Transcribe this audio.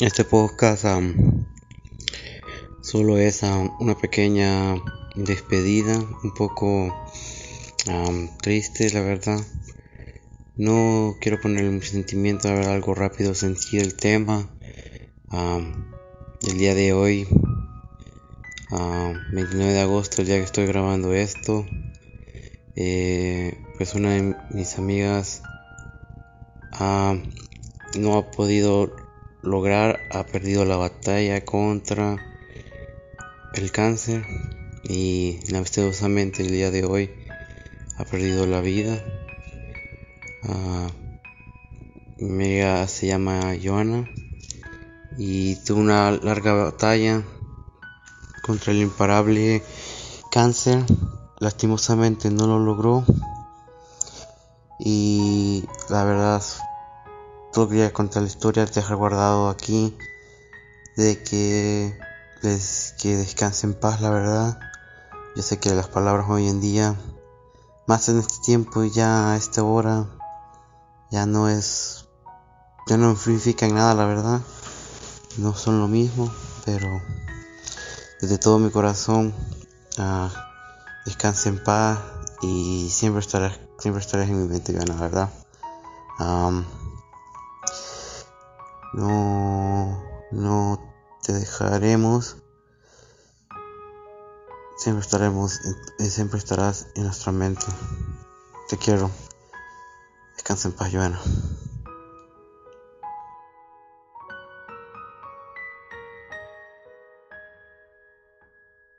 este podcast solo es una pequeña despedida, un poco triste, la verdad. No quiero ponerle mucho sentimiento, a ver algo rápido, sentir el tema. el día de hoy, 29 de agosto, el día que estoy grabando esto, eh, pues una de mis amigas no ha podido lograr, ha perdido la batalla contra el cáncer y lastimosamente el día de hoy ha perdido la vida. Uh, se llama Joana y tuvo una larga batalla contra el imparable cáncer. Lastimosamente no lo logró y la verdad quería contar la historia, dejar guardado aquí de que les que descanse en paz, la verdad. Yo sé que las palabras hoy en día, más en este tiempo y ya a esta hora, ya no es, ya no significan nada, la verdad. No son lo mismo, pero desde todo mi corazón, uh, descanse en paz y siempre estarás, siempre estarás en mi mente, la verdad. No, no te dejaremos. Siempre estaremos, siempre estarás en nuestra mente. Te quiero. Descansa en paz, Joana.